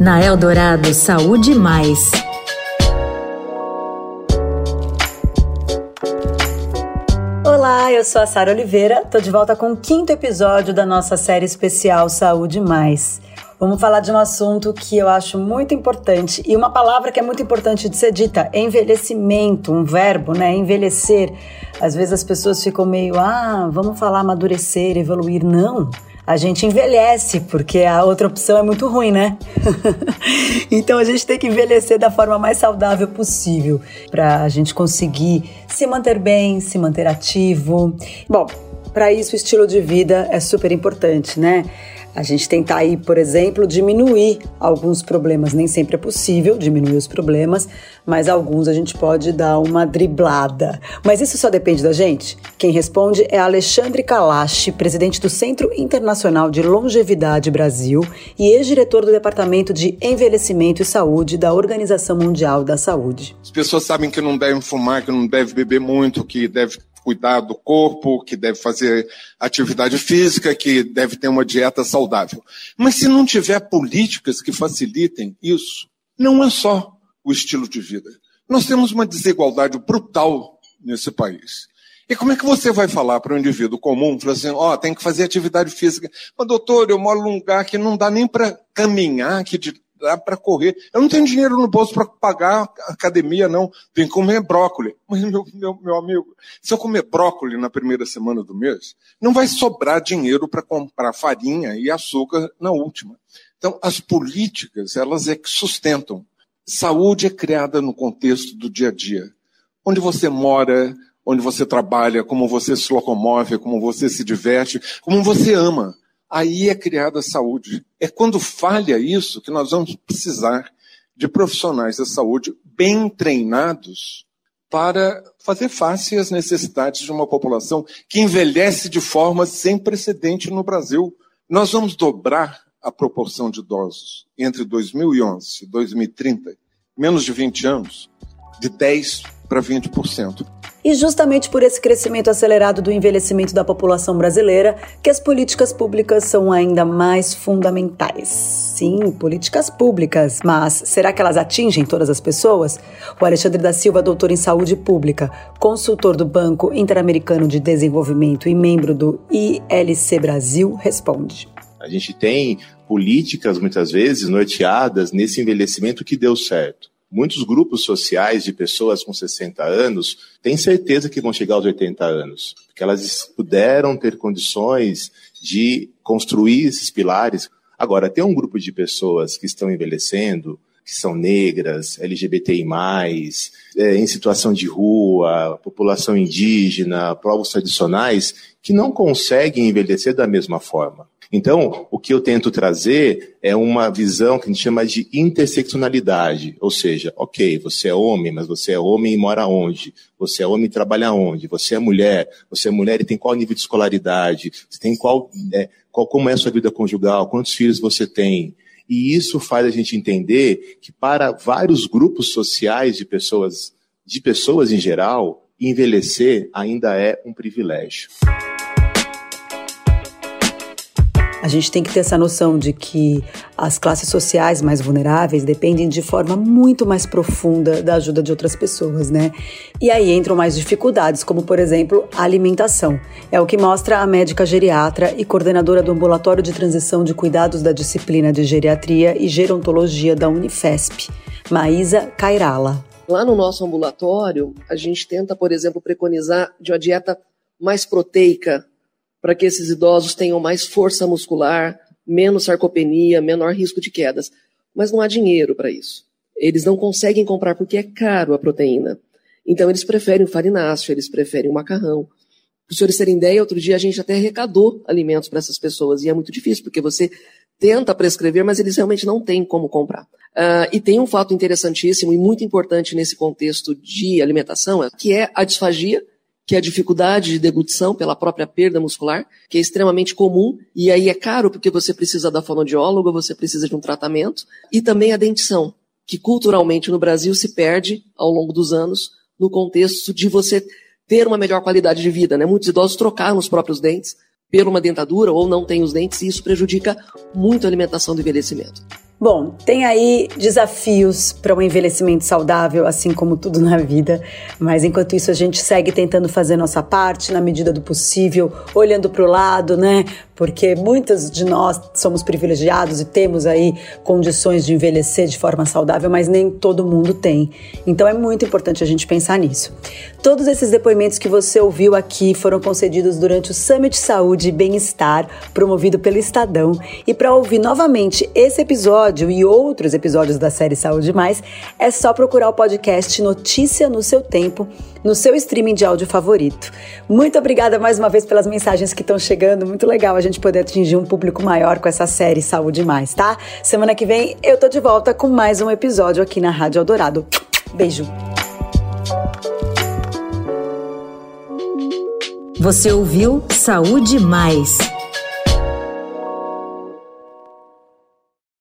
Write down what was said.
Na Eldorado Saúde Mais. Olá, eu sou a Sara Oliveira, tô de volta com o quinto episódio da nossa série especial Saúde Mais. Vamos falar de um assunto que eu acho muito importante e uma palavra que é muito importante de ser dita: envelhecimento, um verbo, né? Envelhecer. Às vezes as pessoas ficam meio, ah, vamos falar amadurecer, evoluir. Não a gente envelhece, porque a outra opção é muito ruim, né? então a gente tem que envelhecer da forma mais saudável possível para a gente conseguir se manter bem, se manter ativo. Bom, para isso o estilo de vida é super importante, né? A gente tentar aí, por exemplo, diminuir alguns problemas. Nem sempre é possível diminuir os problemas, mas alguns a gente pode dar uma driblada. Mas isso só depende da gente? Quem responde é Alexandre Kalash, presidente do Centro Internacional de Longevidade Brasil e ex-diretor do Departamento de Envelhecimento e Saúde da Organização Mundial da Saúde. As pessoas sabem que não devem fumar, que não devem beber muito, que devem cuidar do corpo, que deve fazer atividade física, que deve ter uma dieta saudável. Mas se não tiver políticas que facilitem isso, não é só o estilo de vida. Nós temos uma desigualdade brutal nesse país. E como é que você vai falar para um indivíduo comum, falar assim, ó, oh, tem que fazer atividade física. Mas, doutor, eu moro num lugar que não dá nem para caminhar, que de dá para correr. Eu não tenho dinheiro no bolso para pagar academia, não. Tem que comer brócolis. Mas, meu, meu, meu amigo, se eu comer brócolis na primeira semana do mês, não vai sobrar dinheiro para comprar farinha e açúcar na última. Então, as políticas, elas é que sustentam. Saúde é criada no contexto do dia a dia. Onde você mora, onde você trabalha, como você se locomove, como você se diverte, como você ama aí é criada a saúde. É quando falha isso que nós vamos precisar de profissionais da saúde bem treinados para fazer face às necessidades de uma população que envelhece de forma sem precedente no Brasil. Nós vamos dobrar a proporção de idosos entre 2011 e 2030, menos de 20 anos, de 10 para 20%. E justamente por esse crescimento acelerado do envelhecimento da população brasileira que as políticas públicas são ainda mais fundamentais. Sim, políticas públicas, mas será que elas atingem todas as pessoas? O Alexandre da Silva, doutor em saúde pública, consultor do Banco Interamericano de Desenvolvimento e membro do ILC Brasil, responde. A gente tem políticas muitas vezes norteadas nesse envelhecimento que deu certo. Muitos grupos sociais de pessoas com 60 anos têm certeza que vão chegar aos 80 anos, porque elas puderam ter condições de construir esses pilares. Agora, tem um grupo de pessoas que estão envelhecendo, que são negras, LGBTI, é, em situação de rua, população indígena, povos tradicionais, que não conseguem envelhecer da mesma forma. Então, o que eu tento trazer é uma visão que a gente chama de interseccionalidade, ou seja, ok, você é homem, mas você é homem e mora onde? Você é homem e trabalha onde? Você é mulher, você é mulher e tem qual nível de escolaridade? Você tem qual, é, qual como é a sua vida conjugal? Quantos filhos você tem? E isso faz a gente entender que para vários grupos sociais de pessoas, de pessoas em geral, envelhecer ainda é um privilégio. A gente tem que ter essa noção de que as classes sociais mais vulneráveis dependem de forma muito mais profunda da ajuda de outras pessoas, né? E aí entram mais dificuldades, como por exemplo a alimentação. É o que mostra a médica geriatra e coordenadora do ambulatório de transição de cuidados da disciplina de geriatria e gerontologia da Unifesp, Maísa Cairala. Lá no nosso ambulatório, a gente tenta, por exemplo, preconizar de uma dieta mais proteica, para que esses idosos tenham mais força muscular, menos sarcopenia, menor risco de quedas. Mas não há dinheiro para isso. Eles não conseguem comprar porque é caro a proteína. Então eles preferem o farináceo, eles preferem o macarrão. Para os senhores terem ideia, outro dia a gente até arrecadou alimentos para essas pessoas e é muito difícil porque você tenta prescrever, mas eles realmente não têm como comprar. Uh, e tem um fato interessantíssimo e muito importante nesse contexto de alimentação, que é a disfagia, que é a dificuldade de deglutição pela própria perda muscular, que é extremamente comum, e aí é caro porque você precisa da fonoaudióloga, você precisa de um tratamento, e também a dentição, que culturalmente no Brasil se perde ao longo dos anos no contexto de você ter uma melhor qualidade de vida. Né? Muitos idosos trocaram os próprios dentes pela uma dentadura ou não tem os dentes, e isso prejudica muito a alimentação do envelhecimento. Bom, tem aí desafios para um envelhecimento saudável, assim como tudo na vida, mas enquanto isso a gente segue tentando fazer nossa parte na medida do possível, olhando para o lado, né? Porque muitos de nós somos privilegiados e temos aí condições de envelhecer de forma saudável, mas nem todo mundo tem. Então é muito importante a gente pensar nisso. Todos esses depoimentos que você ouviu aqui foram concedidos durante o Summit Saúde e Bem-Estar, promovido pelo Estadão. E para ouvir novamente esse episódio, episódio e outros episódios da série Saúde Mais, é só procurar o podcast Notícia no seu tempo, no seu streaming de áudio favorito. Muito obrigada mais uma vez pelas mensagens que estão chegando. Muito legal a gente poder atingir um público maior com essa série Saúde Mais, tá? Semana que vem eu tô de volta com mais um episódio aqui na Rádio Eldorado. Beijo. Você ouviu Saúde Mais.